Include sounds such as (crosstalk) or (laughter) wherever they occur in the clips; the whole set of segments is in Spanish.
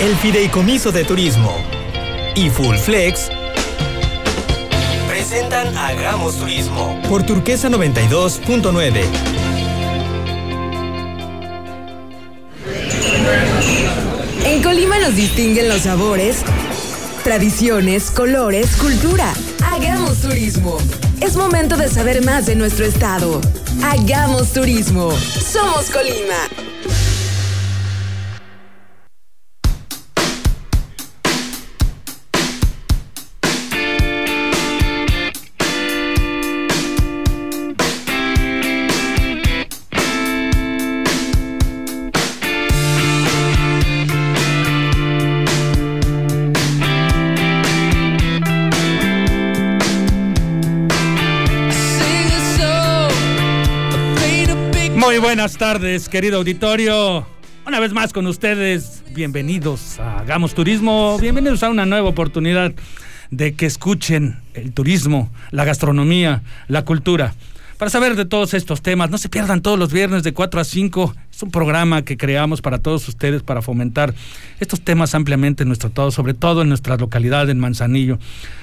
el Fideicomiso de Turismo y Full Flex presentan Hagamos Turismo por Turquesa 92.9. En Colima nos distinguen los sabores, tradiciones, colores, cultura. Hagamos turismo. Es momento de saber más de nuestro estado. Hagamos turismo. Somos Colima. Buenas tardes, querido auditorio. Una vez más con ustedes, bienvenidos a Hagamos Turismo, bienvenidos a una nueva oportunidad de que escuchen el turismo, la gastronomía, la cultura. Para saber de todos estos temas, no se pierdan todos los viernes de 4 a 5. Es un programa que creamos para todos ustedes para fomentar estos temas ampliamente en nuestro todo, sobre todo en nuestra localidad, en Manzanillo.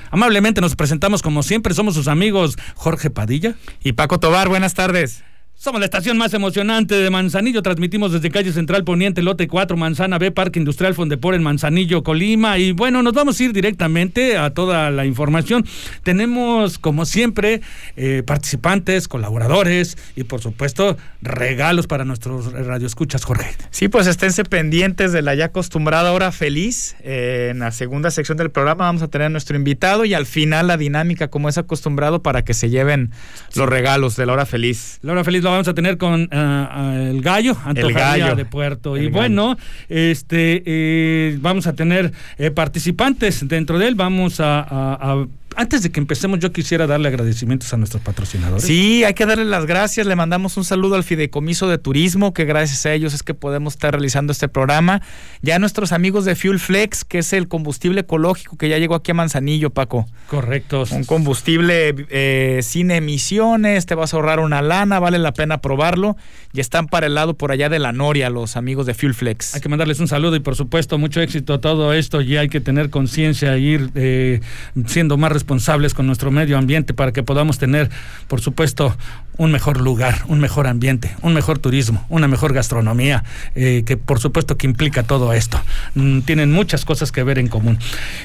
Amablemente nos presentamos como siempre, somos sus amigos Jorge Padilla y Paco Tobar. Buenas tardes. Somos la estación más emocionante de Manzanillo. Transmitimos desde calle Central Poniente, lote 4, Manzana B, Parque Industrial Fondepor en Manzanillo, Colima. Y bueno, nos vamos a ir directamente a toda la información. Tenemos, como siempre, eh, participantes, colaboradores y, por supuesto, regalos para nuestros radioescuchas, Jorge. Sí, pues esténse pendientes de la ya acostumbrada hora feliz. Eh, en la segunda sección del programa vamos a tener a nuestro invitado y al final la dinámica, como es acostumbrado, para que se lleven los regalos de la hora feliz. La hora feliz lo vamos a tener con uh, el gallo, el gallo de Puerto. y bueno, este eh, vamos a tener eh, participantes dentro de él. Vamos a, a, a antes de que empecemos, yo quisiera darle agradecimientos a nuestros patrocinadores. Sí, hay que darle las gracias. Le mandamos un saludo al Fideicomiso de Turismo, que gracias a ellos es que podemos estar realizando este programa. Ya nuestros amigos de Fuel Flex, que es el combustible ecológico que ya llegó aquí a Manzanillo, Paco. Correcto. Un combustible eh, sin emisiones, te vas a ahorrar una lana, vale la pena probarlo. Y están para el lado por allá de la Noria, los amigos de Fuel Flex. Hay que mandarles un saludo y por supuesto mucho éxito a todo esto y hay que tener conciencia e ir eh, siendo más responsables con nuestro medio ambiente para que podamos tener, por supuesto, un mejor lugar, un mejor ambiente, un mejor turismo, una mejor gastronomía, eh, que por supuesto que implica todo esto. Mm, tienen muchas cosas que ver en común.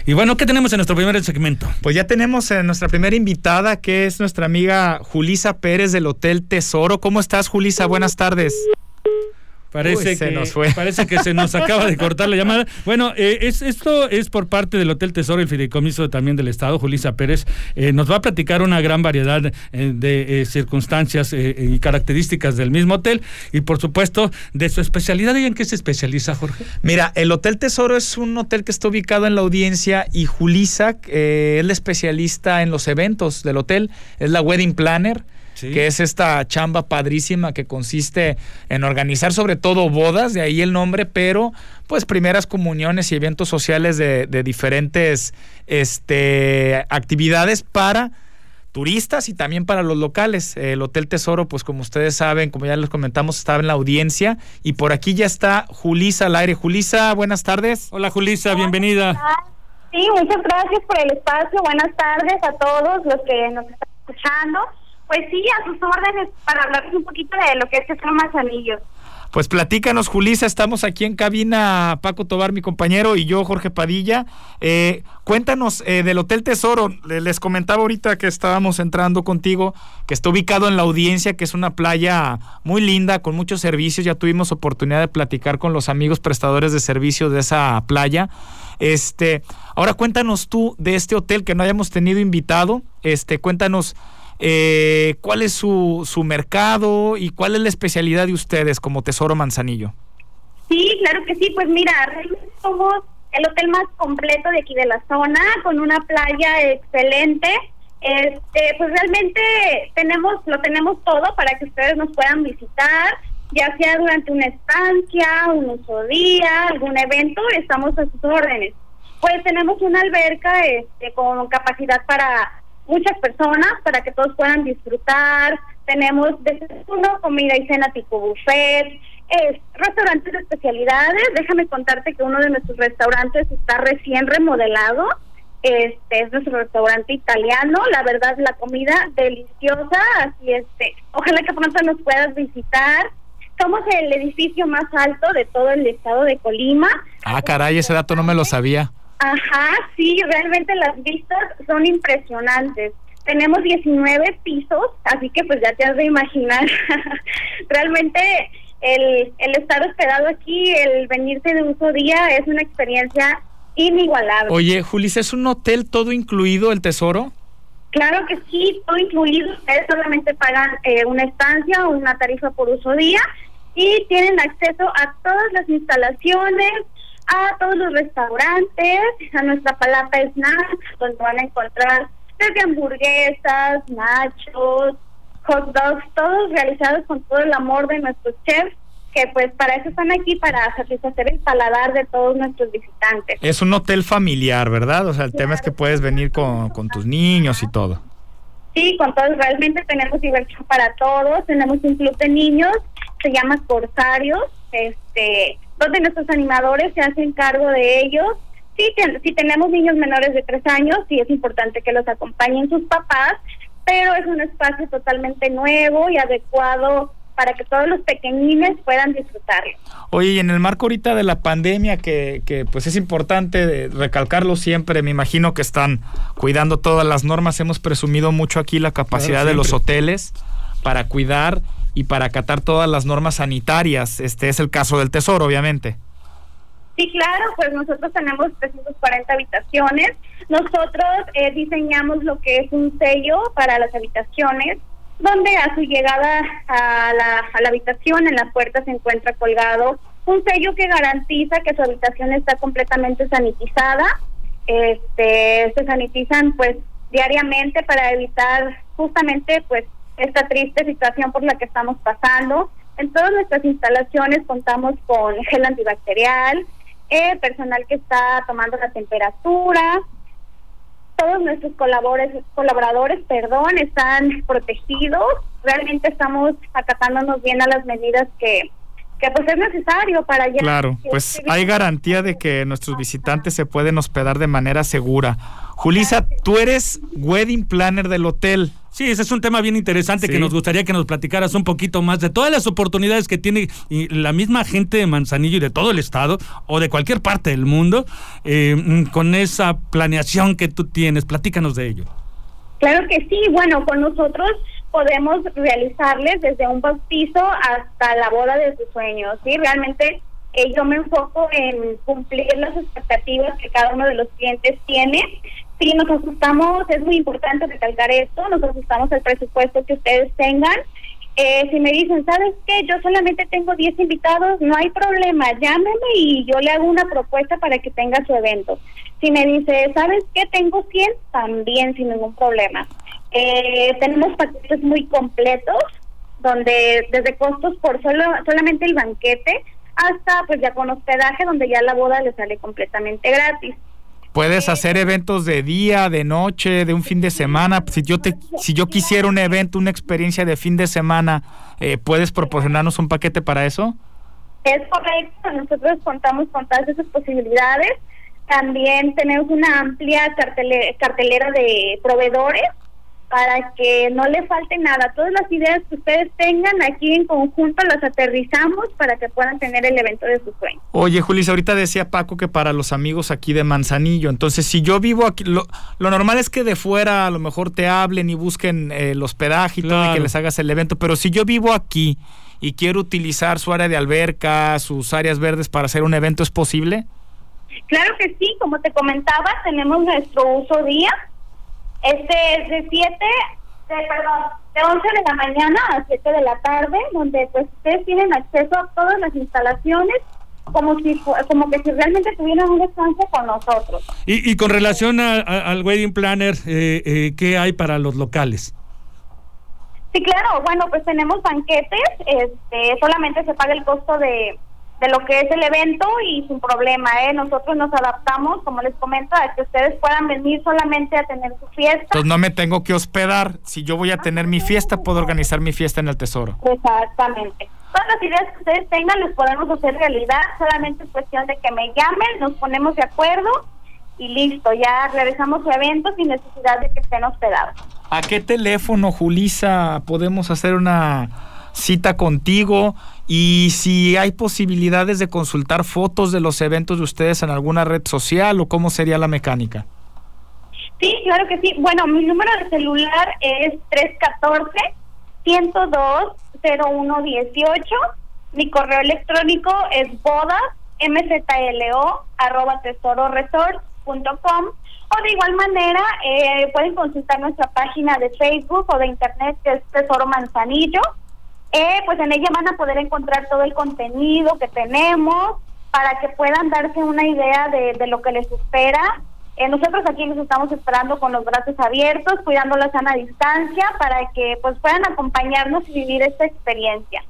Y bueno, ¿qué tenemos en nuestro primer segmento? Pues ya tenemos a nuestra primera invitada, que es nuestra amiga Julisa Pérez del Hotel Tesoro. ¿Cómo estás, Julisa? Buenas tardes. Parece, Uy, que, nos fue. (laughs) parece que se nos acaba de cortar la llamada. Bueno, eh, es, esto es por parte del Hotel Tesoro, el fideicomiso también del Estado, Julisa Pérez. Eh, nos va a platicar una gran variedad eh, de circunstancias y características del mismo hotel y, por supuesto, de su especialidad. ¿Y en qué se especializa, Jorge? Mira, el Hotel Tesoro es un hotel que está ubicado en la audiencia y Julisa es la especialista en los eventos del hotel, es la wedding planner. Sí. que es esta chamba padrísima que consiste en organizar sobre todo bodas, de ahí el nombre, pero pues primeras comuniones y eventos sociales de, de diferentes este, actividades para turistas y también para los locales. El Hotel Tesoro, pues como ustedes saben, como ya les comentamos, estaba en la audiencia y por aquí ya está Julisa al aire. Julisa, buenas tardes. Hola Julisa, bienvenida. Sí, muchas gracias por el espacio. Buenas tardes a todos los que nos están escuchando. Pues sí, a sus órdenes para hablarles un poquito de lo que es Tesoro Manzanillo. Pues platícanos, Julisa, estamos aquí en cabina, Paco Tobar, mi compañero, y yo, Jorge Padilla. Eh, cuéntanos eh, del Hotel Tesoro. Les comentaba ahorita que estábamos entrando contigo, que está ubicado en la audiencia, que es una playa muy linda, con muchos servicios. Ya tuvimos oportunidad de platicar con los amigos prestadores de servicios de esa playa. Este, ahora cuéntanos tú de este hotel que no hayamos tenido invitado. Este, cuéntanos eh, cuál es su, su mercado y cuál es la especialidad de ustedes como Tesoro Manzanillo. Sí, claro que sí, pues mira, somos el hotel más completo de aquí de la zona, con una playa excelente. Este, pues realmente tenemos, lo tenemos todo para que ustedes nos puedan visitar, ya sea durante una estancia, un uso día, algún evento, estamos a sus órdenes. Pues tenemos una alberca este, con capacidad para muchas personas para que todos puedan disfrutar. Tenemos desayuno, comida y cena tipo buffet. es restaurantes de especialidades. Déjame contarte que uno de nuestros restaurantes está recién remodelado. Este es nuestro restaurante italiano. La verdad, la comida deliciosa. Así este, ojalá que pronto nos puedas visitar. Somos el edificio más alto de todo el estado de Colima. Ah, caray, ese dato no me lo sabía. Ajá, sí, realmente las vistas son impresionantes. Tenemos 19 pisos, así que pues ya te has de imaginar. (laughs) realmente el, el estar hospedado aquí, el venirse de uso día es una experiencia inigualable. Oye, Julis, ¿es un hotel todo incluido el tesoro? Claro que sí, todo incluido. Ustedes solamente pagan eh, una estancia o una tarifa por uso día y tienen acceso a todas las instalaciones, a todos los restaurantes, a nuestra palapa snacks, donde van a encontrar desde hamburguesas, nachos, hot dogs, todos realizados con todo el amor de nuestros chefs, que pues para eso están aquí, para satisfacer el paladar de todos nuestros visitantes. Es un hotel familiar, ¿verdad? O sea, el tema es que puedes venir con, tus niños y todo. Sí, con todos, realmente tenemos diversión para todos, tenemos un club de niños, se llama Corsarios, este, donde nuestros animadores se hacen cargo de ellos. Sí, si tenemos niños menores de tres años, sí es importante que los acompañen sus papás, pero es un espacio totalmente nuevo y adecuado para que todos los pequeñines puedan disfrutarlo. Oye, y en el marco ahorita de la pandemia, que, que pues es importante recalcarlo siempre, me imagino que están cuidando todas las normas, hemos presumido mucho aquí la capacidad de los hoteles para cuidar y para acatar todas las normas sanitarias. Este es el caso del Tesoro, obviamente. Sí, claro, pues nosotros tenemos 340 habitaciones. Nosotros eh, diseñamos lo que es un sello para las habitaciones, donde a su llegada a la, a la habitación en la puerta se encuentra colgado un sello que garantiza que su habitación está completamente sanitizada. Este, se sanitizan pues diariamente para evitar justamente pues esta triste situación por la que estamos pasando. En todas nuestras instalaciones contamos con gel antibacterial, eh, personal que está tomando la temperatura. Todos nuestros colaboradores, colaboradores perdón, están protegidos. Realmente estamos acatándonos bien a las medidas que, que pues es necesario para ya. Claro, pues hay garantía de que nuestros visitantes se pueden hospedar de manera segura. Julisa, tú eres wedding planner del hotel. Sí, ese es un tema bien interesante que nos gustaría que nos platicaras un poquito más de todas las oportunidades que tiene la misma gente de Manzanillo y de todo el estado o de cualquier parte del mundo eh, con esa planeación que tú tienes. Platícanos de ello. Claro que sí, bueno, con nosotros podemos realizarles desde un bautizo hasta la boda de sus sueños, ¿sí? Realmente eh, yo me enfoco en cumplir las expectativas que cada uno de los clientes tiene. Sí, nos ajustamos, es muy importante recalcar esto, nos ajustamos al presupuesto que ustedes tengan. Eh, si me dicen, ¿sabes qué? Yo solamente tengo 10 invitados, no hay problema, llámeme y yo le hago una propuesta para que tenga su evento. Si me dice, ¿sabes qué? Tengo 100, también sin ningún problema. Eh, tenemos paquetes muy completos, donde desde costos por solo solamente el banquete hasta pues ya con hospedaje, donde ya la boda le sale completamente gratis. Puedes hacer eventos de día, de noche, de un fin de semana. Si yo te, si yo quisiera un evento, una experiencia de fin de semana, eh, ¿puedes proporcionarnos un paquete para eso? Es correcto. Nosotros contamos con todas esas posibilidades. También tenemos una amplia cartelera de proveedores para que no le falte nada. Todas las ideas que ustedes tengan aquí en conjunto las aterrizamos para que puedan tener el evento de su sueño. Oye, Julis, ahorita decía Paco que para los amigos aquí de Manzanillo, entonces si yo vivo aquí, lo, normal es que de fuera a lo mejor te hablen y busquen eh, el hospedaje y todo y que les hagas el evento, pero si yo vivo aquí y quiero utilizar su área de alberca, sus áreas verdes para hacer un evento, ¿es posible? Claro que sí, como te comentaba, tenemos nuestro uso día este es de 7, perdón, de 11 de la mañana a 7 de la tarde, donde pues ustedes tienen acceso a todas las instalaciones como si como que si realmente tuvieran un descanso con nosotros. Y, y con relación al wedding planner, eh, eh, ¿qué hay para los locales? Sí, claro, bueno, pues tenemos banquetes, este, solamente se paga el costo de de lo que es el evento y sin problema, ¿eh? Nosotros nos adaptamos, como les comento, a que ustedes puedan venir solamente a tener su fiesta. Entonces no me tengo que hospedar. Si yo voy a tener mi fiesta, puedo organizar mi fiesta en el Tesoro. Exactamente. todas las ideas que ustedes tengan les podemos hacer realidad, solamente es cuestión de que me llamen, nos ponemos de acuerdo y listo, ya realizamos eventos sin necesidad de que estén hospedados. ¿A qué teléfono, Julisa, podemos hacer una cita contigo? Y si hay posibilidades de consultar fotos de los eventos de ustedes en alguna red social o cómo sería la mecánica. Sí, claro que sí. Bueno, mi número de celular es 314-102-0118. Mi correo electrónico es bodas. O de igual manera, eh, pueden consultar nuestra página de Facebook o de Internet, que es Tesoro Manzanillo. Eh, pues en ella van a poder encontrar todo el contenido que tenemos para que puedan darse una idea de, lo que les espera. Eh, nosotros aquí los estamos esperando con los brazos abiertos, cuidando la sana distancia para que pues puedan acompañarnos y vivir esta experiencia.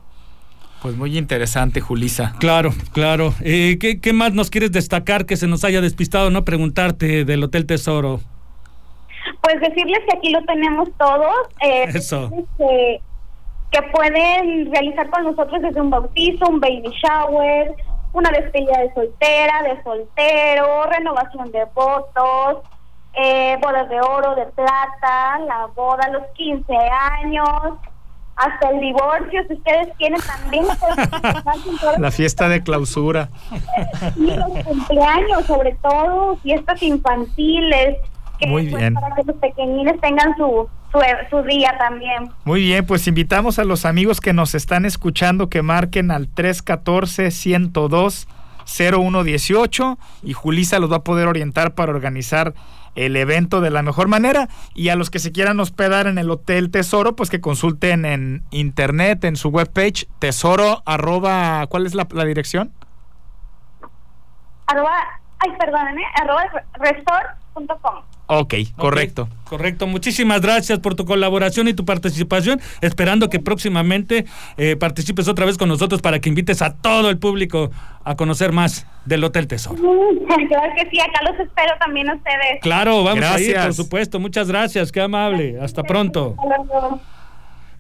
Pues muy interesante, Julisa. Claro, claro. Eh, ¿qué, ¿Qué más nos quieres destacar que se nos haya despistado, no preguntarte del Hotel Tesoro? Pues decirles que aquí lo tenemos todos. Eh, Eso que pueden realizar con nosotros desde un bautizo, un baby shower, una despedida de soltera, de soltero, renovación de votos, eh, bodas de oro, de plata, la boda, los 15 años, hasta el divorcio, si ustedes quieren también. (laughs) (laughs) la fiesta de clausura. Y los cumpleaños, sobre todo, fiestas infantiles, Muy pues, bien. para que los pequeñines tengan su, su, día también. Muy bien, pues invitamos a los amigos que nos están escuchando que marquen al 314-102-0118 y Julisa los va a poder orientar para organizar el evento de la mejor manera y a los que se quieran hospedar en el Hotel Tesoro, pues que consulten en internet, en su webpage, tesoro arroba, ¿cuál es la, dirección? Arroba, ay, perdónenme, arroba resort.com. Ok, correcto. correcto. Muchísimas gracias por tu colaboración y tu participación. Esperando que próximamente eh, participes otra vez con nosotros para que invites a todo el público a conocer más del Hotel Tesoro. Claro que sí, acá los espero también a ustedes. Claro, vamos a ir, por supuesto. Muchas gracias, qué amable. Hasta pronto.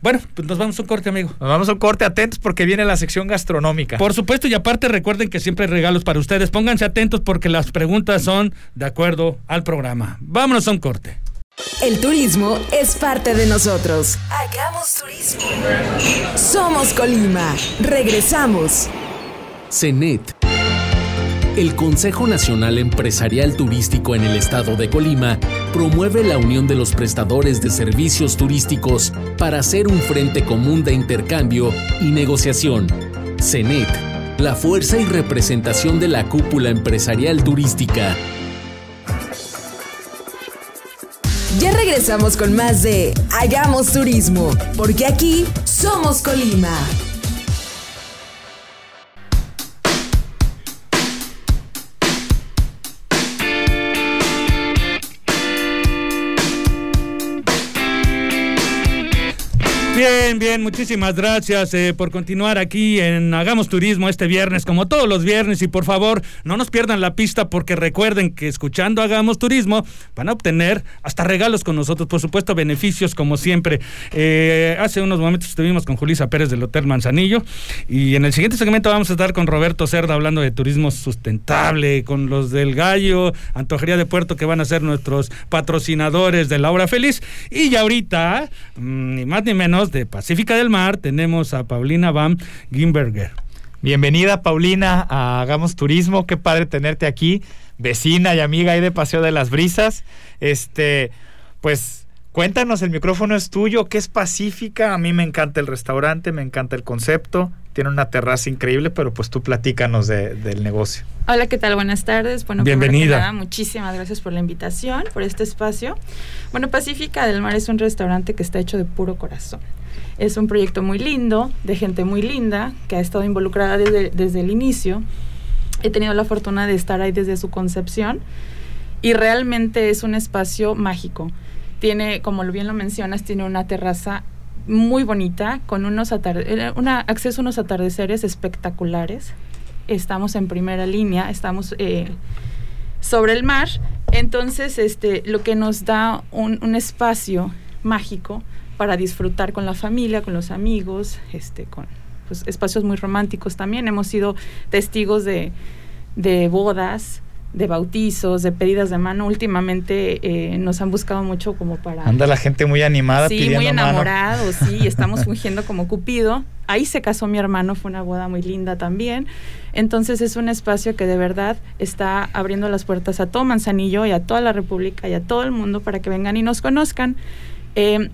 Bueno, pues nos vamos a un corte, amigo. Nos vamos a un corte, atentos porque viene la sección gastronómica. Por supuesto, y aparte recuerden que siempre hay regalos para ustedes. Pónganse atentos porque las preguntas son de acuerdo al programa. Vámonos a un corte. El turismo es parte de nosotros. Hagamos turismo. Somos Colima. Regresamos. CENET el Consejo Nacional Empresarial Turístico en el estado de Colima promueve la unión de los prestadores de servicios turísticos para hacer un frente común de intercambio y negociación. CENET, la fuerza y representación de la cúpula empresarial turística. Ya regresamos con más de Hagamos Turismo, porque aquí somos Colima. Bien, bien, muchísimas gracias eh, por continuar aquí en Hagamos Turismo este viernes, como todos los viernes, y por favor, no nos pierdan la pista porque recuerden que escuchando Hagamos Turismo van a obtener hasta regalos con nosotros, por supuesto, beneficios como siempre. Eh, hace unos momentos estuvimos con Julisa Pérez del Hotel Manzanillo y en el siguiente segmento vamos a estar con Roberto Cerda hablando de turismo sustentable, con los del Gallo, Antojería de Puerto que van a ser nuestros patrocinadores de la Hora Feliz. Y ya ahorita, mm, ni más ni menos, de Pacífica del Mar tenemos a Paulina Van Gimberger. Bienvenida Paulina a Hagamos Turismo, qué padre tenerte aquí, vecina y amiga ahí de Paseo de las Brisas. Este, pues cuéntanos, el micrófono es tuyo, ¿qué es Pacífica? A mí me encanta el restaurante, me encanta el concepto, tiene una terraza increíble, pero pues tú platícanos del negocio. Hola, ¿qué tal? Buenas tardes. Bueno, bienvenida. muchísimas gracias por la invitación, por este espacio. Bueno, Pacífica del Mar es un restaurante que está hecho de puro corazón. Es un proyecto muy lindo, de gente muy linda, que ha estado involucrada desde, desde el inicio. He tenido la fortuna de estar ahí desde su concepción y realmente es un espacio mágico. Tiene, como bien lo mencionas, tiene una terraza muy bonita, con unos eh, una, acceso a unos atardeceres espectaculares. Estamos en primera línea, estamos eh, sobre el mar. Entonces, este, lo que nos da un, espacio mágico para disfrutar con la familia, con los amigos, este, con, pues, espacios muy románticos también. Hemos sido testigos de, de bodas, de bautizos, de pedidas de mano. Últimamente eh, nos han buscado mucho como para... Anda la gente muy animada. Sí, muy enamorados, sí, (laughs) estamos fungiendo como Cupido. Ahí se casó mi hermano, fue una boda muy linda también. Entonces es un espacio que de verdad está abriendo las puertas a todo Manzanillo y a toda la República y a todo el mundo para que vengan y nos conozcan. Eh,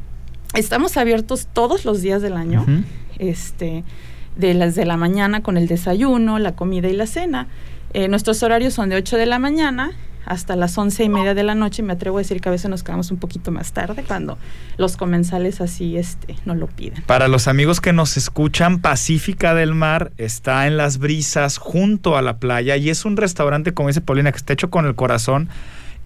estamos abiertos todos los días del año, este, de las de la mañana con el desayuno, la comida y la cena. Eh, nuestros horarios son de 8 de la mañana hasta las once y media de la noche. Me atrevo a decir que a veces nos quedamos un poquito más tarde cuando los comensales así este, nos lo piden. Para los amigos que nos escuchan, Pacífica del Mar está en las brisas junto a la playa y es un restaurante, como dice Paulina, que está hecho con el corazón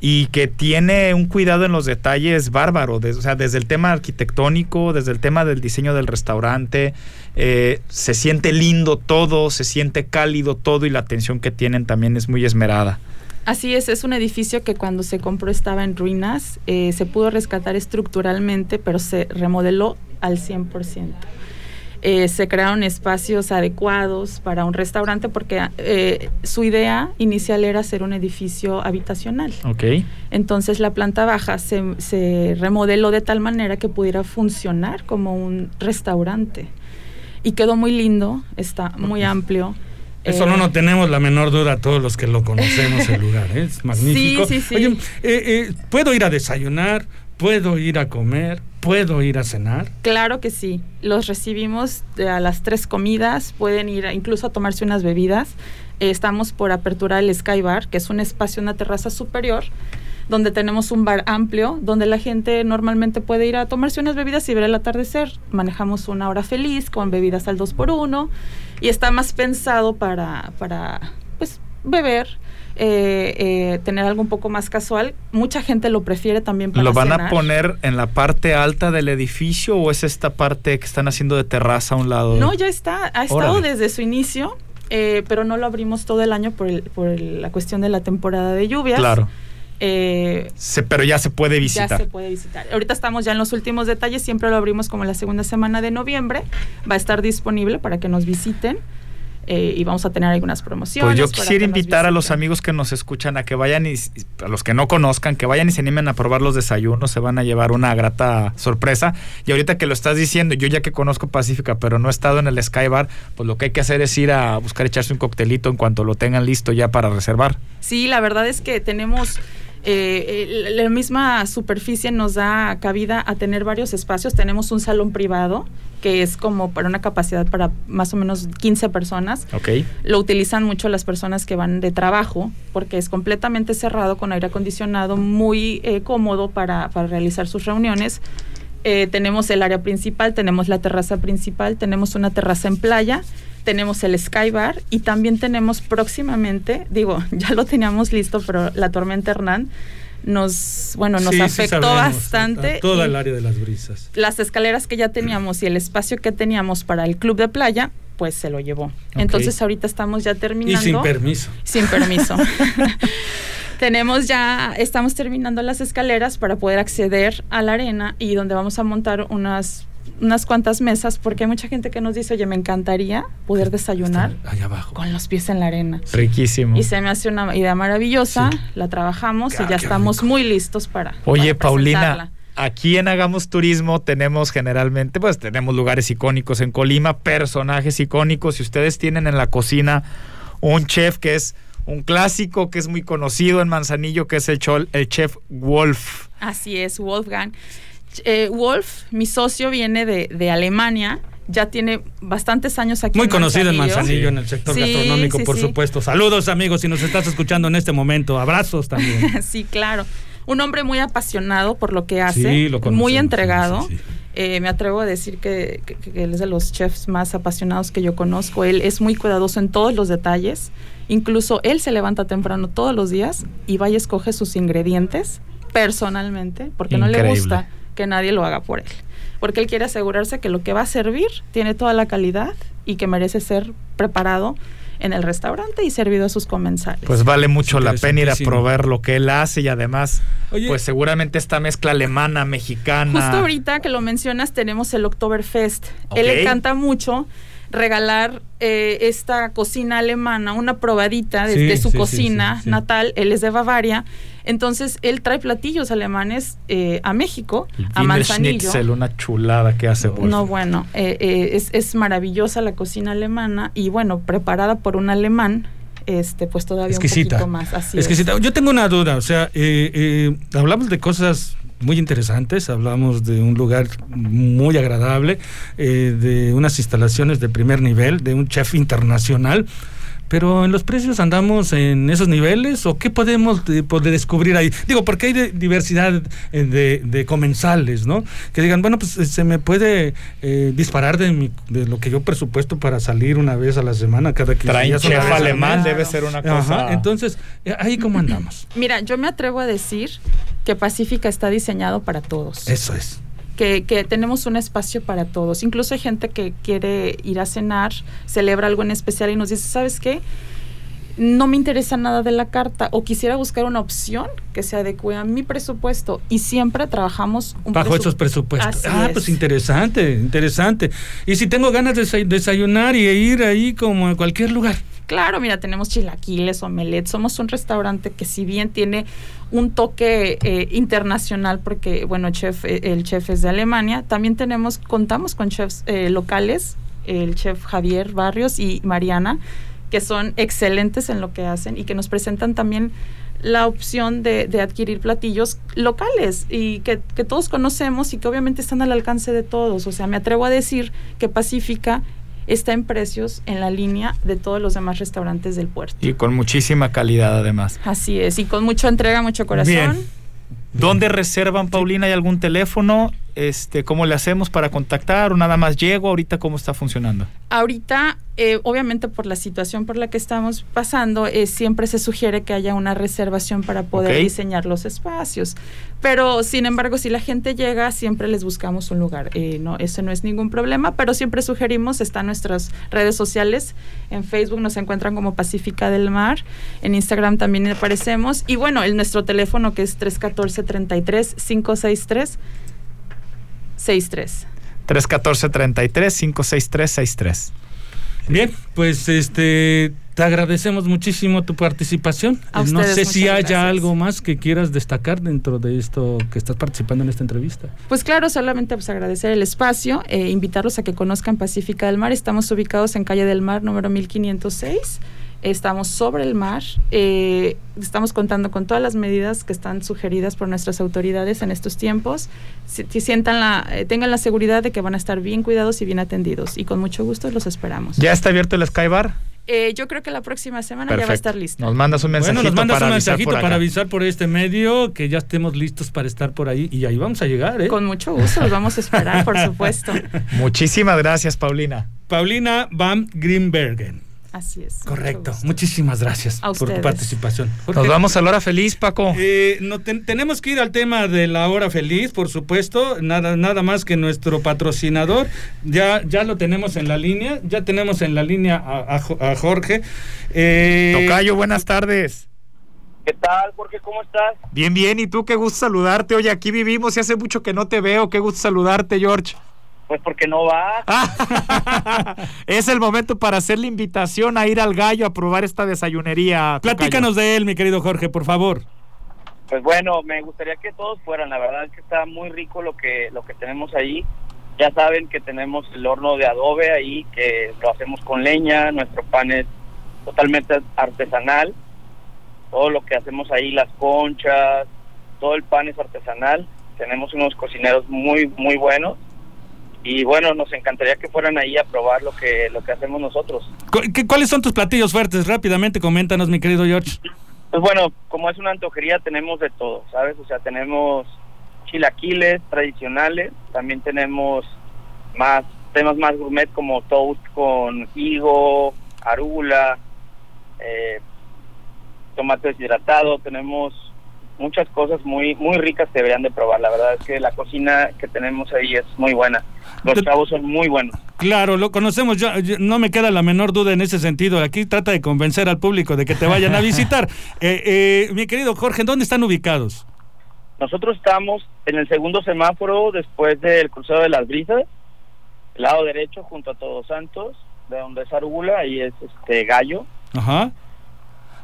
y que tiene un cuidado en los detalles bárbaro, o sea, desde el tema arquitectónico, desde el tema del diseño del restaurante, eh, se siente lindo todo, se siente cálido todo y la atención que tienen también es muy esmerada. Así es, es un edificio que cuando se compró estaba en ruinas, eh, se pudo rescatar estructuralmente, pero se remodeló al 100%. Eh, se crearon espacios adecuados para un restaurante porque eh, su idea inicial era ser un edificio habitacional. Ok. Entonces la planta baja se, remodeló de tal manera que pudiera funcionar como un restaurante. Y quedó muy lindo, está muy amplio. Eso no, eh, no tenemos la menor duda todos los que lo conocemos el lugar, es (laughs) magnífico. Sí, sí, sí. Oye, ¿puedo ir a desayunar? ¿Puedo ir a comer? ¿Puedo ir a cenar? Claro que sí. Los recibimos a las tres comidas, pueden ir incluso a tomarse unas bebidas. Eh, estamos por aperturar el Sky Bar, que es un espacio, una terraza superior, donde tenemos un bar amplio, donde la gente normalmente puede ir a tomarse unas bebidas y ver el atardecer. Manejamos una hora feliz con bebidas al 2 por 1 y está más pensado para, para pues, beber eh, eh, tener algo un poco más casual. Mucha gente lo prefiere también para ¿Lo van a poner en la parte alta del edificio o es esta parte que están haciendo de terraza a un lado? No, ya está. Ha estado desde su inicio, eh, pero no lo abrimos todo el año por, por la cuestión de la temporada de lluvias. Claro. pero ya se puede visitar. Ya se puede visitar. Ahorita estamos ya en los últimos detalles, siempre lo abrimos como la segunda semana de noviembre. Va a estar disponible para que nos visiten. Eh, y vamos a tener algunas promociones. Pues yo quisiera invitar a los amigos que nos escuchan a que vayan y a los que no conozcan, que vayan y se animen a probar los desayunos, se van a llevar una grata sorpresa. Y ahorita que lo estás diciendo, yo ya que conozco Pacífica, pero no he estado en el Sky Bar, pues lo que hay que hacer es ir a buscar echarse un coctelito en cuanto lo tengan listo ya para reservar. Sí, la verdad es que tenemos eh, la misma superficie nos da cabida a tener varios espacios. Tenemos un salón privado que es como para una capacidad para más o menos 15 personas. Okay. Lo utilizan mucho las personas que van de trabajo porque es completamente cerrado con aire acondicionado, muy eh, cómodo para, para, realizar sus reuniones. Eh, tenemos el área principal, tenemos la terraza principal, tenemos una terraza en playa, tenemos el Sky Bar y también tenemos próximamente, digo, (laughs) ya lo teníamos listo, pero la tormenta Hernán nos, bueno, nos afectó bastante. todo el área de las brisas. Las escaleras que ya teníamos y el espacio que teníamos para el club de playa, pues se lo llevó. Entonces ahorita estamos ya terminando. Y sin permiso. Sin permiso. (laughs) (laughs) Tenemos ya, estamos terminando las escaleras para poder acceder a la arena y donde vamos a montar unas unas cuantas mesas porque hay mucha gente que nos dice, oye, me encantaría poder desayunar abajo. con los pies en la arena. Riquísimo. Y se me hace una idea maravillosa, la trabajamos y ya estamos muy listos para... Oye, Paulina. Aquí en Hagamos Turismo tenemos generalmente, pues tenemos lugares icónicos en Colima, personajes icónicos. Si ustedes tienen en la cocina un chef que es un clásico, que es muy conocido en Manzanillo, que es el, el chef Wolf. Así es, Wolfgang. Eh, Wolf, mi socio, viene de, Alemania ya tiene bastantes años aquí. Muy conocido en Manzanillo, en el sector gastronómico, por supuesto. Saludos amigos, si nos estás escuchando en este momento. Abrazos también. (laughs) sí, claro. Un hombre muy apasionado por lo que hace, muy entregado. Eh, me atrevo a decir que, él es de los chefs más apasionados que yo conozco. Él es muy cuidadoso en todos los detalles. Incluso él se levanta temprano todos los días y va y escoge sus ingredientes personalmente, porque no le gusta que nadie lo haga por él. Porque él quiere asegurarse que lo que va a servir tiene toda la calidad y que merece ser preparado en el restaurante y servido a sus comensales. Pues vale mucho la pena ir a probar lo que él hace y además, pues seguramente esta mezcla alemana, mexicana. Justo ahorita que lo mencionas tenemos el Oktoberfest. Él le encanta mucho regalar eh, esta cocina alemana, una probadita de, su cocina natal, él es de Bavaria, entonces él trae platillos alemanes eh, a México, a Manzanillo. una chulada que hace. No, bueno, eh, es, es maravillosa la cocina alemana y bueno, preparada por un alemán este, pues todavía un poquito más. Así Exquisita. Yo tengo una duda, o sea, hablamos de cosas muy interesantes. Hablamos de un lugar muy agradable, eh, de unas instalaciones de primer nivel, de un chef internacional. Pero en los precios andamos en esos niveles o qué podemos poder descubrir ahí. Digo, porque hay diversidad eh, de, comensales, ¿no? Que digan, bueno, pues se me puede eh, disparar de, mi, de lo que yo presupuesto para salir una vez a la semana cada 15 Traen días. chef alemán debe ser una cosa. entonces, ahí cómo andamos. Mira, yo me atrevo a decir que Pacífica está diseñado para todos. Eso es. Que, que, tenemos un espacio para todos. Incluso hay gente que quiere ir a cenar, celebra algo en especial y nos dice, ¿sabes qué? No me interesa nada de la carta o quisiera buscar una opción que se adecue a mi presupuesto y siempre trabajamos un bajo esos presupuestos. ah, pues interesante, interesante. Y si tengo ganas de desayunar y ir ahí como en cualquier lugar. Claro, mira, tenemos chilaquiles, omelette. Somos un restaurante que si bien tiene un toque eh, internacional, porque bueno, chef, eh, el chef es de Alemania, también tenemos, contamos con chefs eh, locales, el chef Javier Barrios y Mariana, que son excelentes en lo que hacen y que nos presentan también la opción de, adquirir platillos locales y que, todos conocemos y que obviamente están al alcance de todos. O sea, me atrevo a decir que Pacífica está en precios en la línea de todos los demás restaurantes del puerto. Y con muchísima calidad además. Así es, y con mucha entrega, mucho corazón. ¿Dónde reservan, Paulina? ¿Hay algún teléfono? Este, ¿Cómo le hacemos para contactar o nada más llego? ¿Ahorita cómo está funcionando? Ahorita, eh, obviamente por la situación por la que estamos pasando, eh, siempre se sugiere que haya una reservación para poder diseñar los espacios. Pero, sin embargo, si la gente llega, siempre les buscamos un lugar. Eh, no, eso no es ningún problema, pero siempre sugerimos, están nuestras redes sociales. En Facebook nos encuentran como Pacífica del Mar. En Instagram también aparecemos. Y bueno, el, nuestro teléfono que es 314-33-563. 63. 314-33-563-63. Bien, pues este te agradecemos muchísimo tu participación. no sé si haya algo más que quieras destacar dentro de esto que estás participando en esta entrevista. Pues claro, solamente pues agradecer el espacio, e invitarlos a que conozcan Pacífica del Mar. Estamos ubicados en calle del Mar número 1506 estamos sobre el mar, eh, estamos contando con todas las medidas que están sugeridas por nuestras autoridades en estos tiempos, si, sientan la, eh, tengan la seguridad de que van a estar bien cuidados y bien atendidos y con mucho gusto los esperamos. ¿Ya está abierto el Skybar? Eh, yo creo que la próxima semana ya va a estar listo. Nos mandas un mensajito, bueno, nos mandas para, un mensajito para avisar por este medio que ya estemos listos para estar por ahí y ahí vamos a llegar. ¿eh? Con mucho gusto, los vamos a esperar, por (laughs) supuesto. Muchísimas gracias, Paulina. Paulina Van Greenbergen. Así es. Correcto. Muchísimas gracias por tu participación. Nos vamos a la hora feliz, Paco. Eh, no tenemos que ir al tema de la hora feliz, por supuesto. Nada, nada más que nuestro patrocinador. Ya, ya lo tenemos en la línea. Ya tenemos en la línea a, Jorge. Eh, Tocayo, buenas tardes. ¿Qué tal, Jorge? ¿Cómo estás? Bien, bien. ¿Y tú? Qué gusto saludarte. Oye, aquí vivimos y hace mucho que no te veo. Qué gusto saludarte, George. Pues porque no va. (laughs) es el momento para hacer la invitación a ir al gallo a probar esta desayunería. Platícanos de él, mi querido Jorge, por favor. Pues bueno, me gustaría que todos fueran. La verdad es que está muy rico lo que lo que tenemos ahí. Ya saben que tenemos el horno de adobe ahí, que lo hacemos con leña. Nuestro pan es totalmente artesanal. Todo lo que hacemos ahí, las conchas, todo el pan es artesanal. Tenemos unos cocineros muy muy buenos y bueno, nos encantaría que fueran ahí a probar lo que lo que hacemos nosotros. ¿Cuáles son tus platillos fuertes? Rápidamente, coméntanos, mi querido George. Pues bueno, como es una antojería, tenemos de todo, ¿sabes? O sea, tenemos chilaquiles tradicionales, también tenemos más temas más gourmet como toast con higo, arugula, eh, tomate deshidratado, tenemos muchas cosas muy muy ricas que deberían de probar. La verdad es que la cocina que tenemos ahí es muy buena. Los chavos son muy buenos. Claro, lo conocemos, ya, no me queda la menor duda en ese sentido. Aquí trata de convencer al público de que te vayan a visitar. (laughs) Eh, eh, mi querido Jorge, ¿dónde están ubicados? Nosotros estamos en el segundo semáforo después del crucero de las brisas, lado derecho junto a Todos Santos. de donde es Arugula, ahí es este Gallo. Ajá.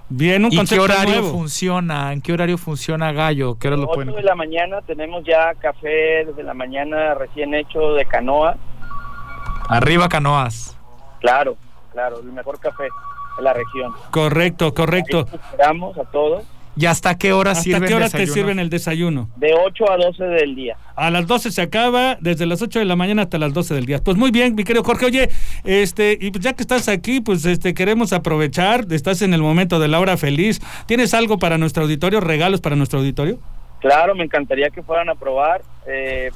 Bien, un ¿Y qué horario nuevo. funciona? ¿En qué horario funciona Gallo? ¿Qué hora lo 8 pueden? de la mañana tenemos ya café desde la mañana recién hecho de canoa. Arriba Canoas. Claro, claro, el mejor café de la región. Correcto, correcto. Ahí esperamos a todos ¿Y hasta qué hora ¿Hasta sirven qué hora te desayuno? sirven el desayuno? de 8 a 12 del día. A las 12 se acaba, desde las 8 de la mañana hasta las 12 del día. Pues muy bien, mi querido Jorge. Oye, este, y pues ya que estás aquí, pues este queremos aprovechar, estás en el momento de la hora feliz. ¿Tienes algo para nuestro auditorio, regalos para nuestro auditorio? Claro, me encantaría que fueran a probar. Eh,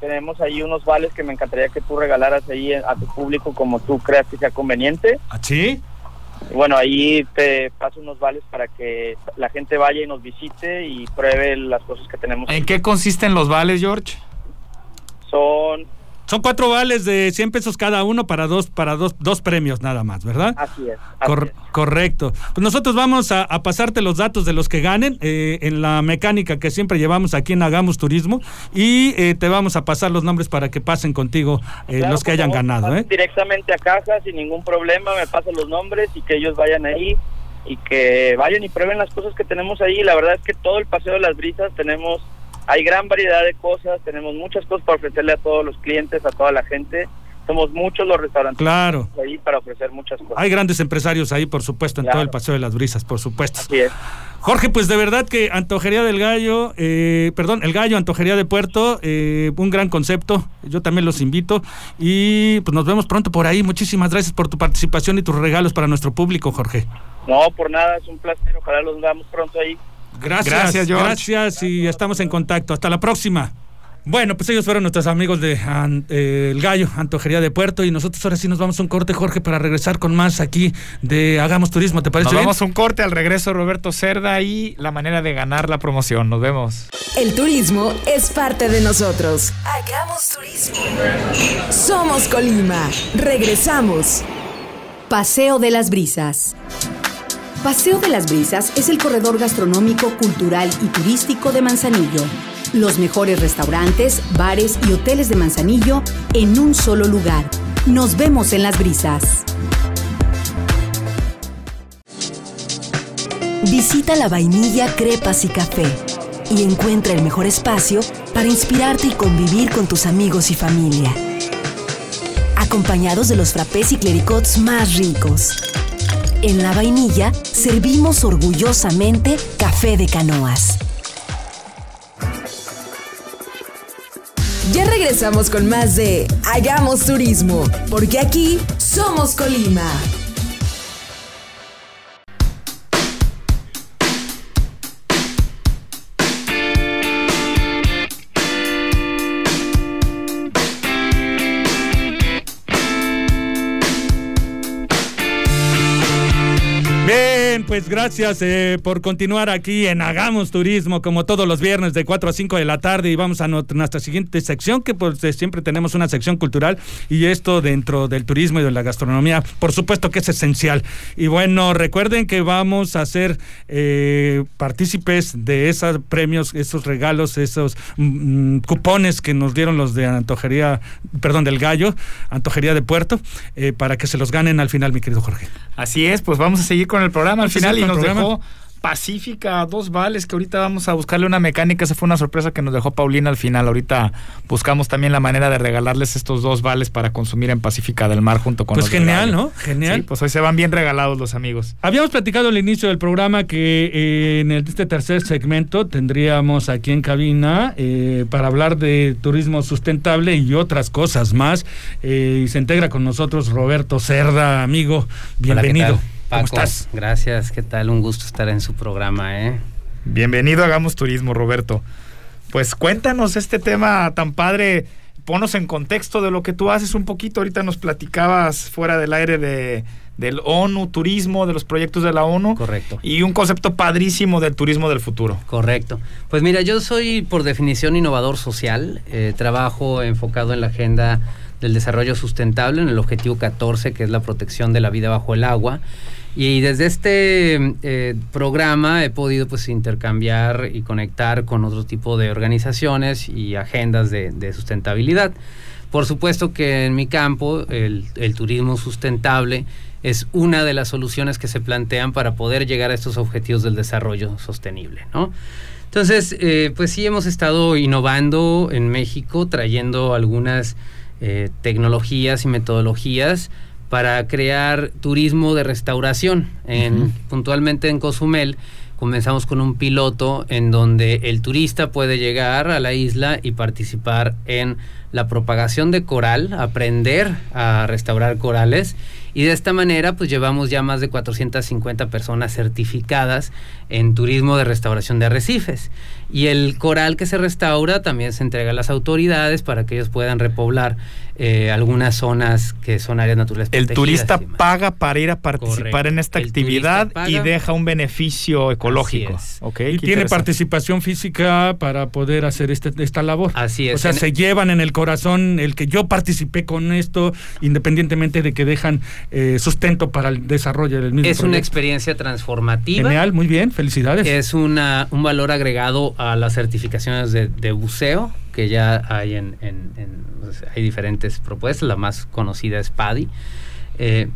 tenemos ahí unos vales que me encantaría que tú regalaras ahí a tu público como tú creas que sea conveniente. ¿Sí? Bueno, ahí te paso unos vales para que la gente vaya y nos visite y pruebe las cosas que tenemos. ¿En qué consisten los vales, George? Son, Son cuatro vales de 100 pesos cada uno para dos, para dos, dos premios nada más, ¿verdad? así es. así Cor- es. correcto. Pues nosotros vamos a, a pasarte los datos de los que ganen eh, en la mecánica que siempre llevamos aquí en Hagamos Turismo y eh, te vamos a pasar los nombres para que pasen contigo eh, Claro, los que hayan ganado. ¿eh? Directamente a caja sin ningún problema, me pasan los nombres y que ellos vayan ahí y que vayan y prueben las cosas que tenemos ahí. La verdad es que todo el Paseo de las Brisas tenemos, hay gran variedad de cosas, tenemos muchas cosas para ofrecerle a todos los clientes, a toda la gente. Somos muchos los restaurantes Claro. ahí para ofrecer muchas cosas. Hay grandes empresarios ahí, por supuesto, en Claro. todo el Paseo de las Brisas, por supuesto. Así es. Jorge, pues de verdad que Antojería del Gallo, eh, perdón, El Gallo, Antojería de Puerto, eh, un gran concepto. Yo también los invito y pues nos vemos pronto por ahí. Muchísimas gracias por tu participación y tus regalos para nuestro público, Jorge. No, por nada, es un placer. Ojalá los veamos pronto ahí. Gracias, Gracias, George. gracias y estamos en contacto. Hasta la próxima. Bueno, pues ellos fueron nuestros amigos de An- eh, El Gallo, Antojería de Puerto, y nosotros ahora sí nos vamos a un corte, Jorge, para regresar con más aquí de Hagamos Turismo. ¿Te parece Nos bien? vamos a un corte al regreso Roberto Cerda y la manera de ganar la promoción. Nos vemos. El turismo es parte de nosotros. Hagamos turismo. Somos Colima. Regresamos. Paseo de las Brisas. Paseo de las Brisas es el corredor gastronómico, cultural y turístico de Manzanillo. Los mejores restaurantes, bares y hoteles de Manzanillo en un solo lugar. Nos vemos en las brisas. Visita la vainilla, crepas y café y encuentra el mejor espacio para inspirarte y convivir con tus amigos y familia. Acompañados de los frappés y clericots más ricos. En la vainilla servimos orgullosamente café de canoas. Ya regresamos con más de Hagamos Turismo, porque aquí somos Colima. Pues gracias eh, por continuar aquí en Hagamos Turismo, como todos los viernes de 4 a 5 de la tarde. Y vamos a nuestra siguiente sección, que pues eh, siempre tenemos una sección cultural y esto dentro del turismo y de la gastronomía, por supuesto que es esencial. Y bueno, recuerden que vamos a ser eh, partícipes de esos premios, esos regalos, esos mm, cupones que nos dieron los de Antojería, perdón, del Gallo, Antojería de Puerto, eh, para que se los ganen al final, mi querido Jorge. Así es, pues vamos a seguir con el programa al a final y nos programa. dejó Pacífica dos vales que ahorita vamos a buscarle una mecánica. Esa fue una sorpresa que nos dejó Paulina al final. Ahorita buscamos también la manera de regalarles estos dos vales para consumir en Pacífica del Mar junto con Pues los genial. ¿no? Genial. Sí, pues hoy se van bien regalados los amigos. Habíamos platicado al inicio del programa que eh, en el- este tercer segmento tendríamos aquí en cabina eh, para hablar de turismo sustentable y otras cosas más. Eh, y se integra con nosotros Roberto Cerda, amigo. Bienvenido. Hola, ¿Cómo estás? Gracias, ¿qué tal? Un gusto estar en su programa, ¿eh? Bienvenido a Hagamos Turismo, Roberto. Pues cuéntanos este tema tan padre, ponos en contexto de lo que tú haces un poquito. Ahorita nos platicabas fuera del aire de, del ONU, turismo, de los proyectos de la ONU. Correcto. Y un concepto padrísimo del turismo del futuro. Correcto. Pues mira, yo soy por definición innovador social, eh, trabajo enfocado en la agenda del desarrollo sustentable, en el objetivo 14, que es la protección de la vida bajo el agua. Y desde este eh, programa he podido pues intercambiar y conectar con otro tipo de organizaciones y agendas de, sustentabilidad. Por supuesto que en mi campo el, turismo sustentable es una de las soluciones que se plantean para poder llegar a estos objetivos del desarrollo sostenible, ¿no? Entonces, eh, pues sí hemos estado innovando en México, trayendo algunas eh, tecnologías y metodologías para crear turismo de restauración. En, Puntualmente en Cozumel comenzamos con un piloto en donde el turista puede llegar a la isla y participar en la propagación de coral, aprender a restaurar corales y de esta manera pues llevamos ya más de 450 personas certificadas en turismo de restauración de arrecifes. Y el coral que se restaura también se entrega a las autoridades para que ellos puedan repoblar eh, algunas zonas que son áreas naturales. El turista paga para ir a participar en esta actividad y deja un beneficio ecológico. y tiene participación física para poder hacer este, esta labor. Así es. O sea, se llevan en el corazón el que yo participé con esto, independientemente de que dejan eh, sustento para el desarrollo del mismo. Es una experiencia transformativa. Genial, muy bien, felicidades. Es una, un valor agregado a las certificaciones de, de buceo que ya hay en, hay diferentes propuestas, la más conocida es PADI. Eh,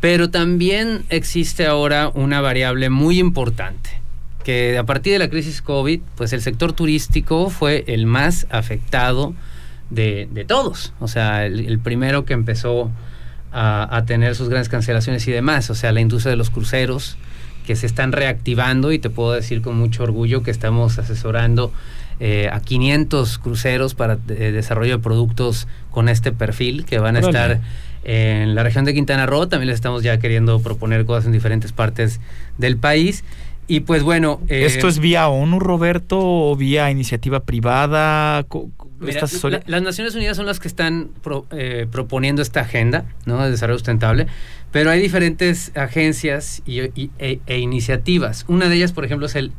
pero también existe ahora una variable muy importante, que a partir de la crisis COVID, pues el sector turístico fue el más afectado de, todos. O sea, el, primero que empezó a, tener sus grandes cancelaciones y demás. O sea, la industria de los cruceros, que se están reactivando y te puedo decir con mucho orgullo que estamos asesorando eh, a 500 cruceros para eh, desarrollo de productos con este perfil que van a estar en la región de Quintana Roo. También les estamos ya queriendo proponer cosas en diferentes partes del país. Y pues bueno. Eh, ¿Esto es vía ONU, Roberto, o vía iniciativa privada? las Naciones Unidas son las que están proponiendo esta agenda ¿no? de desarrollo sustentable, pero hay diferentes agencias y, e, e, iniciativas. Una de ellas, por ejemplo, es el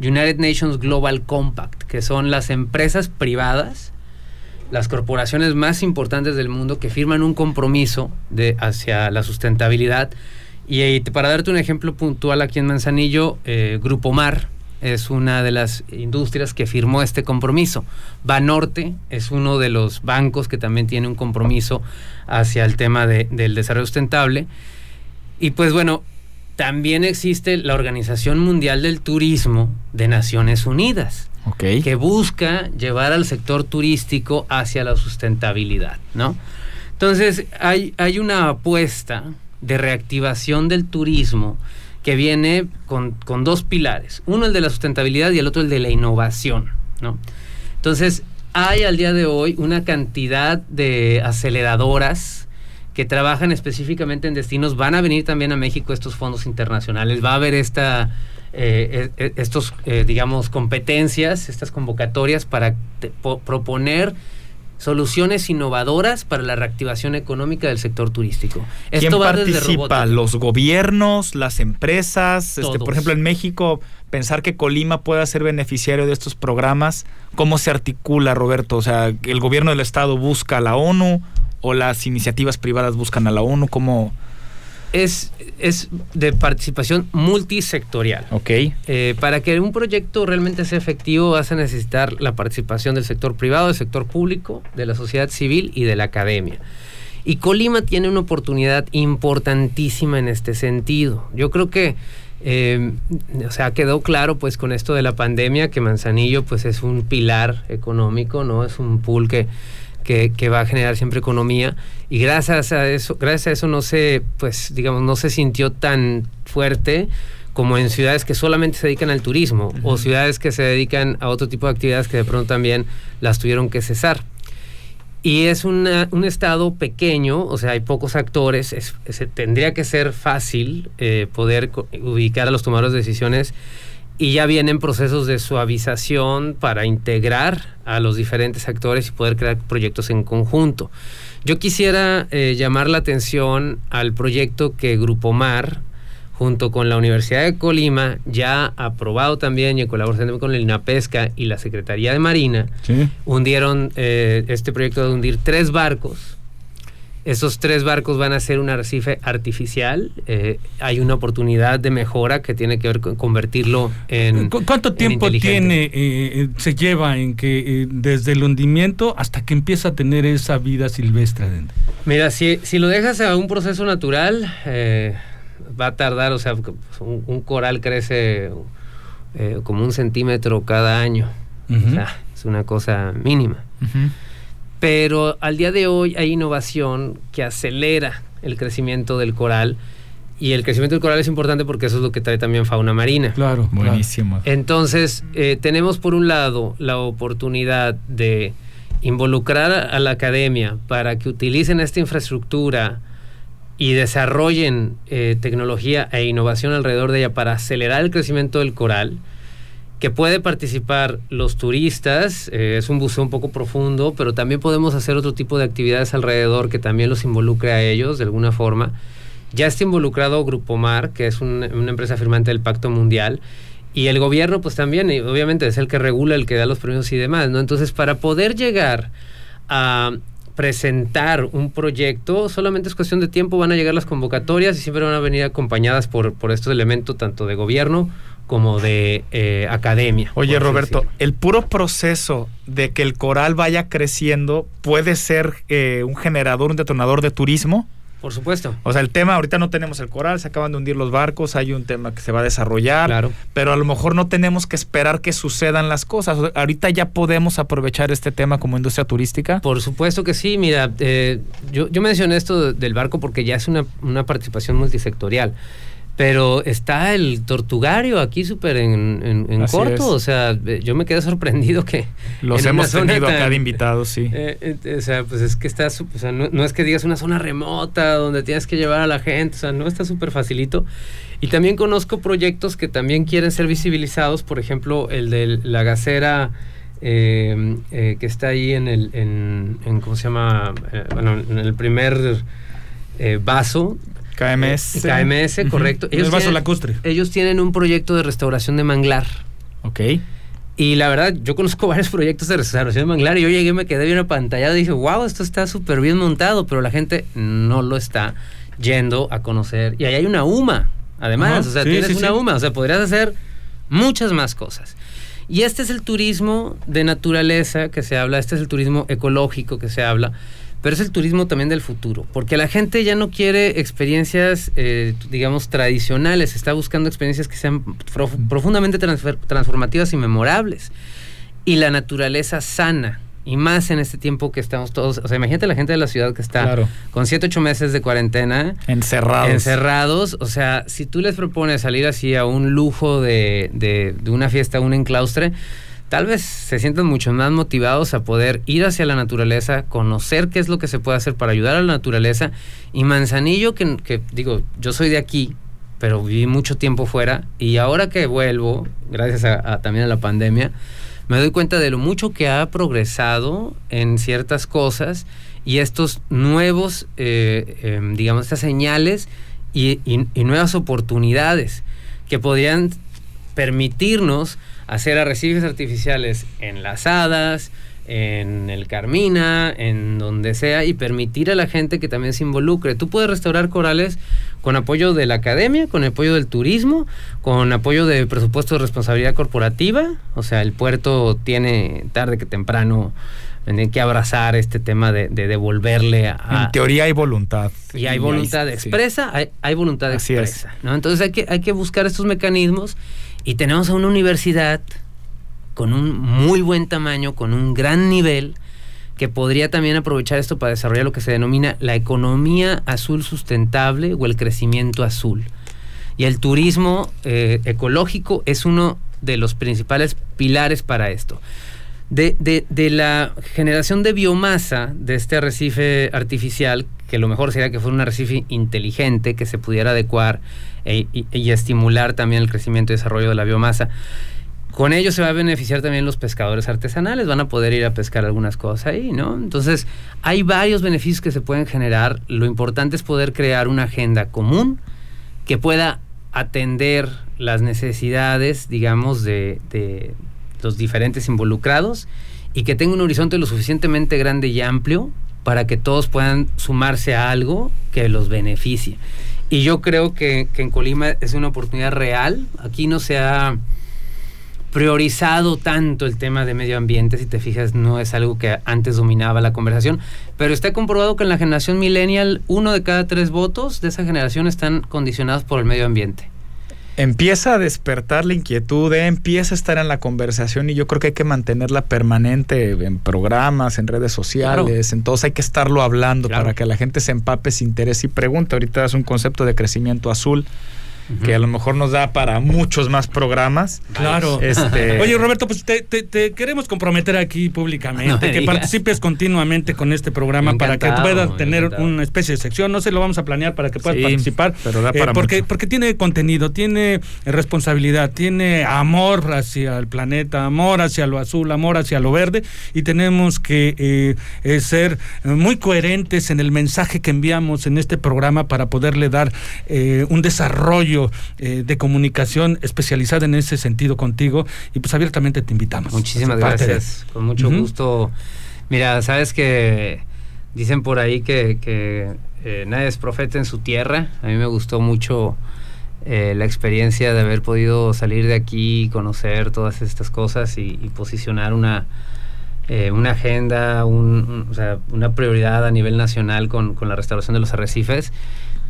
United Nations Global Compact, que son las empresas privadas, las corporaciones más importantes del mundo que firman un compromiso hacia la sustentabilidad. Y, para darte un ejemplo puntual aquí en Manzanillo, eh, Grupo Mar es una de las industrias que firmó este compromiso. Banorte es uno de los bancos que también tiene un compromiso hacia el tema del desarrollo sustentable. Y pues bueno, también existe la Organización Mundial del Turismo de Naciones Unidas, que busca llevar al sector turístico hacia la sustentabilidad, ¿no? Entonces, hay, hay una apuesta de reactivación del turismo que viene con, con, dos pilares, uno el de la sustentabilidad y el otro el de la innovación, ¿no? Entonces, hay al día de hoy una cantidad de aceleradoras que trabajan específicamente en destinos, van a venir también a México estos fondos internacionales, va a haber esta, eh, e, e, estos, eh, digamos, competencias, estas convocatorias para proponer soluciones innovadoras para la reactivación económica del sector turístico. ¿Quién Esto participa? ¿Los gobiernos, las empresas? Este, por ejemplo, en México, pensar que Colima pueda ser beneficiario de estos programas, ¿cómo se articula, Roberto? O sea, ¿el gobierno del estado busca a la ONU o las iniciativas privadas buscan a la ONU? ¿Cómo...? Es, es de participación multisectorial. Ok. Eh, para que un proyecto realmente sea efectivo vas a necesitar la participación del sector privado, del sector público, de la sociedad civil y de la academia. Y Colima tiene una oportunidad importantísima en este sentido. Yo creo que, eh, o sea, quedó claro pues con esto de la pandemia que Manzanillo pues es un pilar económico, ¿no? Es un pool que que, va a generar siempre economía y gracias a eso, gracias a eso no se, pues digamos, no se sintió tan fuerte como en ciudades que solamente se dedican al turismo o ciudades que se dedican a otro tipo de actividades que de pronto también las tuvieron que cesar. Y es un estado pequeño, o sea, hay pocos actores, tendría que ser fácil eh, poder ubicar a los tomadores de decisiones y ya vienen procesos de suavización para integrar a los diferentes actores y poder crear proyectos en conjunto. Yo quisiera eh, llamar la atención al proyecto que Grupo Mar, junto con la Universidad de Colima, ya aprobado también y en colaboración con el INAPESCA y la Secretaría de Marina, hundieron eh, este proyecto de hundir tres barcos Esos tres barcos van a ser un arrecife artificial. Eh, hay una oportunidad de mejora que tiene que ver con convertirlo en. ¿Cuánto tiempo tiene, eh, se lleva en que desde el hundimiento hasta que empieza a tener esa vida silvestre adentro? Mira, si, si lo dejas a un proceso natural, va a tardar, o sea, un, coral crece como un centímetro cada año. O sea, es una cosa mínima. Pero al día de hoy hay innovación que acelera el crecimiento del coral. Y el crecimiento del coral es importante porque eso es lo que trae también fauna marina. Claro, buenísimo. Entonces, eh, tenemos por un lado la oportunidad de involucrar a la academia para que utilicen esta infraestructura y desarrollen eh, tecnología e innovación alrededor de ella para acelerar el crecimiento del coral que puede participar los turistas, eh, es un buceo un poco profundo, pero también podemos hacer otro tipo de actividades alrededor que también los involucre a ellos de alguna forma. Ya está involucrado Grupo Mar, que es una empresa firmante del Pacto Mundial, y el gobierno pues también, y obviamente es el que regula, el que da los premios y demás, ¿no? Entonces, para poder llegar a presentar un proyecto, solamente es cuestión de tiempo, van a llegar las convocatorias y siempre van a venir acompañadas por, por estos elementos tanto de gobierno como de eh, academia. Oye, Roberto, el puro proceso de que el coral vaya creciendo puede ser eh, un generador, un detonador de turismo. Por supuesto. O sea, el tema, ahorita no tenemos el coral, se acaban de hundir los barcos, hay un tema que se va a desarrollar, claro. pero a lo mejor no tenemos que esperar que sucedan las cosas. Ahorita ya podemos aprovechar este tema como industria turística. Por supuesto que sí, mira, eh, yo, yo mencioné esto del barco porque ya es una, una participación multisectorial. Pero está el tortugario aquí súper en, corto. O sea, yo me quedé sorprendido que. (laughs) Los hemos tenido acá de invitados, sí. (laughs) Eh, eh, o sea, pues es que está. O sea, no, es que digas una zona remota donde tienes que llevar a la gente. O sea, no está súper facilito. Y también conozco proyectos que también quieren ser visibilizados. Por ejemplo, el de la gasera. Eh, que está ahí en el. En, ¿Cómo se llama? bueno, en el primer. vaso KMS. Eh, KMS, correcto. Ellos el vaso lacustre. Ellos tienen un proyecto de restauración de manglar. Ok. Y la verdad, yo conozco (laughs) varios proyectos de restauración de manglar y yo llegué, me quedé bien apantallado y dije, wow, esto está súper bien montado, pero la gente no lo está yendo a conocer. Y ahí hay una UMA, además, o sea, tienes una UMA, o sea, podrías hacer muchas más cosas. Y este es el turismo de naturaleza que se habla, este es el turismo ecológico que se habla pero es el turismo también del futuro, porque la gente ya no quiere experiencias, eh, digamos, tradicionales, está buscando experiencias que sean profundamente transformativas y memorables. Y la naturaleza sana, y más en este tiempo que estamos todos, o sea, imagínate la gente de la ciudad que está con 7, 8 meses de cuarentena. Encerrados. Encerrados, o sea, si tú les propones salir así a un lujo de, de, de una fiesta, un enclaustre, tal vez se sientan mucho más motivados a poder ir hacia la naturaleza, conocer qué es lo que se puede hacer para ayudar a la naturaleza. Y Manzanillo, que, digo, yo soy de aquí, pero viví mucho tiempo fuera y ahora que vuelvo, gracias a, también a la pandemia, me doy cuenta de lo mucho que ha progresado en ciertas cosas y estos nuevos, eh, em, digamos, estas señales y, y nuevas oportunidades que podrían permitirnos hacer arrecifes artificiales en las hadas, en el Carmina, en donde sea, y permitir a la gente que también se involucre. Tú puedes restaurar corales con apoyo de la academia, con apoyo del turismo, con apoyo de presupuesto de responsabilidad corporativa. O sea, el puerto tiene tarde que temprano tiene que abrazar este tema de, devolverle a... En teoría hay voluntad. Y hay voluntad expresa, hay, voluntad expresa. ¿no? Entonces hay que, hay que buscar estos mecanismos y tenemos a una universidad con un muy buen tamaño, con un gran nivel, que podría también aprovechar esto para desarrollar lo que se denomina la economía azul sustentable o el crecimiento azul. Y el turismo eh, ecológico es uno de los principales pilares para esto. De, de, la generación de biomasa de este arrecife artificial, que lo mejor sería que fuera un arrecife inteligente, que se pudiera adecuar e, y, estimular también el crecimiento y desarrollo de la biomasa. Con ello se va a beneficiar también los pescadores artesanales, van a poder ir a pescar algunas cosas ahí, ¿no? Entonces, hay varios beneficios que se pueden generar. Lo importante es poder crear una agenda común que pueda atender las necesidades, digamos, de, de los diferentes involucrados y que tenga un horizonte lo suficientemente grande y amplio para que todos puedan sumarse a algo que los beneficie. Y yo creo que, que en Colima es una oportunidad real. Aquí no se ha priorizado tanto el tema de medio ambiente, si te fijas, no es algo que antes dominaba la conversación, pero está comprobado que en la generación millennial uno de cada tres votos de esa generación están condicionados por el medio ambiente empieza a despertar la inquietud, eh, empieza a estar en la conversación y yo creo que hay que mantenerla permanente en programas, en redes sociales, entonces hay que estarlo hablando para que la gente se empape, se interese y pregunte. Ahorita es un concepto de crecimiento azul que a lo mejor nos da para muchos más programas. Claro. Este... (laughs) Oye, Roberto, pues te, queremos comprometer aquí públicamente, (laughs) que participes continuamente con este programa para que puedas tener una especie de sección. No sé, lo vamos a planear para que puedas participar. Pero da para eh, porque, porque tiene contenido, tiene responsabilidad, tiene amor hacia el planeta, amor hacia lo azul, amor hacia lo verde, y tenemos que eh, eh, ser muy coherentes en el mensaje que enviamos en este programa para poderle dar un desarrollo eh, de comunicación especializada en ese sentido contigo y pues abiertamente te invitamos. Muchísimas gracias, con mucho gusto. Mira, sabes que dicen por ahí que, eh, nadie es profeta en su tierra. A mí me gustó mucho eh, la experiencia de haber podido salir de aquí, conocer todas estas cosas y, posicionar una, una agenda, una prioridad a nivel nacional con, con, la restauración de los arrecifes.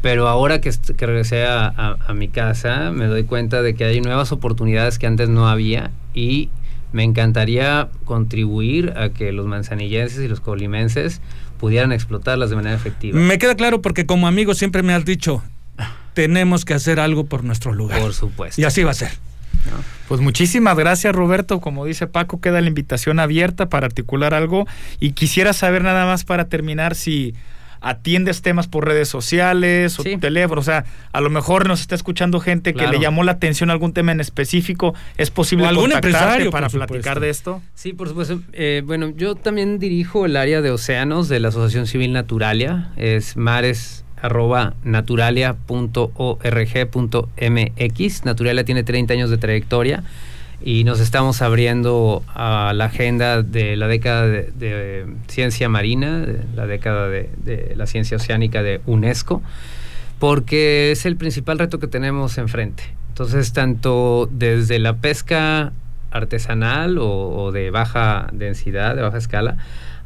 Pero ahora que, que regresé a, mi casa, me doy cuenta de que hay nuevas oportunidades que antes no había y me encantaría contribuir a que los manzanillenses y los colimenses pudieran explotarlas de manera efectiva. Me queda claro porque como amigo siempre me has dicho, tenemos que hacer algo por nuestro lugar. Por supuesto. Y así va a ser. Pues muchísimas gracias Roberto, como dice Paco, queda la invitación abierta para articular algo y quisiera saber nada más para terminar si atiendes temas por redes sociales o teléfono. O sea, a lo mejor nos está escuchando gente que le llamó la atención algún tema en específico. ¿Es posible algún empresario para platicar de esto? Sí, por supuesto. Eh, bueno, yo también dirijo el área de océanos de la Asociación Civil Naturalia. Es mares naturalia.org.mx. Naturalia tiene 30 años de trayectoria y nos estamos abriendo a la agenda de la década de, ciencia marina, la década de, la ciencia oceánica de UNESCO, porque es el principal reto que tenemos enfrente. Entonces, tanto desde la pesca artesanal o de baja densidad, de baja escala,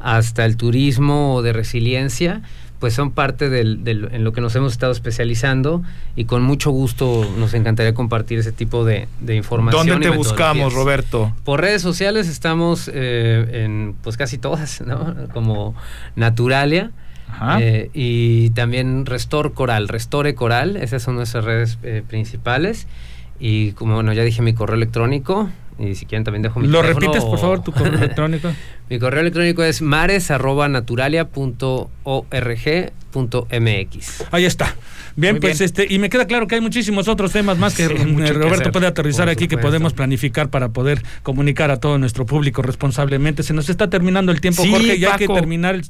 hasta el turismo de resiliencia, pues son parte del, en lo que nos hemos estado especializando y con mucho gusto nos encantaría compartir ese tipo de, de información. ¿Dónde te buscamos, Roberto? Por redes sociales estamos eh, en pues casi todas, ¿no? Como Naturalia. Eh, y también Restor Coral, Restore Coral, esas son nuestras redes eh, principales. Y como bueno, ya dije mi correo electrónico, y si quieren también dejo mi ¿Lo repites, por favor, tu correo (laughs) electrónico? mi correo electrónico es mares.naturalia.org.mx. Ahí está. Bien, pues este, y me queda claro que hay muchísimos otros temas más que Roberto puede aterrizar aquí, que podemos planificar para poder comunicar a todo nuestro público responsablemente. Se nos está terminando el tiempo, Jorge, y hay que terminar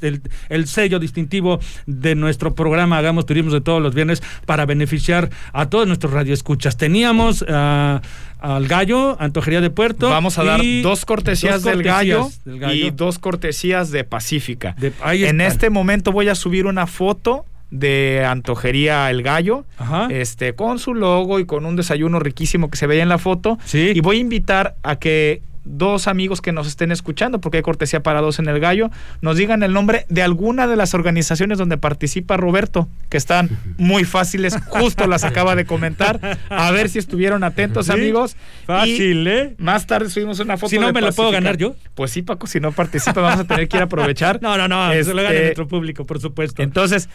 el, sello distintivo de nuestro programa Hagamos Turismo de todos los viernes para beneficiar a todos nuestros radioescuchas. Teníamos uh, al Gallo, Antojería de Puerto. Vamos a dar dos cortesías, del, gallo y dos cortesías de Pacífica. en este momento voy a subir una foto de Antojería El Gallo, este con su logo y con un desayuno riquísimo que se veía en la foto. Y voy a invitar a que dos amigos que nos estén escuchando, porque hay cortesía para dos en el gallo, nos digan el nombre de alguna de las organizaciones donde participa Roberto, que están (laughs) muy fáciles, justo las acaba de comentar. A ver si estuvieron atentos, amigos. Fácil, ¿eh? Más tarde subimos una foto. Si no, me lo puedo ganar yo. Pues sí, Paco, si no participa, vamos a tener que ir a aprovechar. (laughs) no, no, no, se lo gana este, nuestro público, por supuesto. Entonces,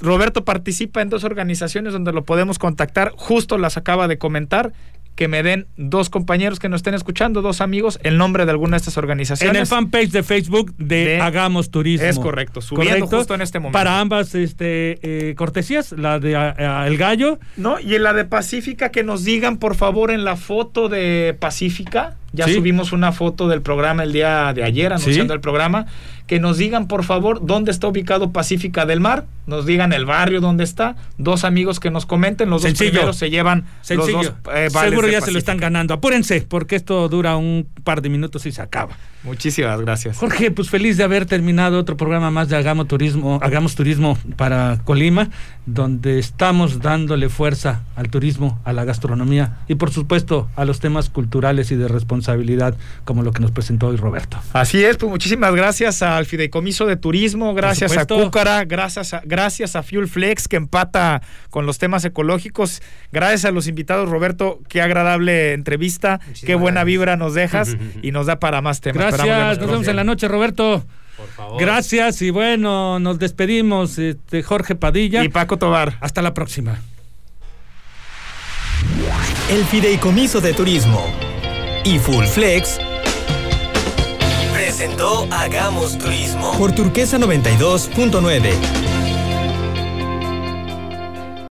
Roberto participa en dos organizaciones donde lo podemos contactar, justo las acaba de comentar que me den dos compañeros que nos estén escuchando, dos amigos, el nombre de alguna de estas organizaciones. En el fanpage de Facebook de, Hagamos Turismo. Es correcto, subiendo justo en este momento. Para ambas este, eh, cortesías, la de El Gallo. No, y en la de Pacífica, que nos digan por favor en la foto de Pacífica, ya subimos una foto del programa el día de ayer anunciando el programa que nos digan por favor dónde está ubicado Pacífica del Mar, nos digan el barrio dónde está, dos amigos que nos comenten, los dos primeros se llevan Sencillo. los dos eh, Seguro ya se lo están ganando. Apúrense, porque esto dura un par de minutos y se acaba. Muchísimas gracias. Jorge, pues feliz de haber terminado otro programa más de Hagamos Turismo, Hagamos Turismo para Colima, donde estamos dándole fuerza al turismo, a la gastronomía y por supuesto a los temas culturales y de responsabilidad, como lo que nos presentó hoy Roberto. Así es, pues muchísimas gracias al Fideicomiso de Turismo, gracias a Cúcara, gracias a, gracias a Fuel Flex que empata con los temas ecológicos, gracias a los invitados, Roberto, qué agradable entrevista, qué buena vibra nos dejas (laughs) y nos da para más temas. Gracias, nos vemos en la noche, Roberto. Por favor. Gracias y bueno, nos despedimos, este, Jorge Padilla. Y Paco Tobar. Hasta la próxima. El Fideicomiso de Turismo y Full Flex presentó Hagamos Turismo por Turquesa 92.9.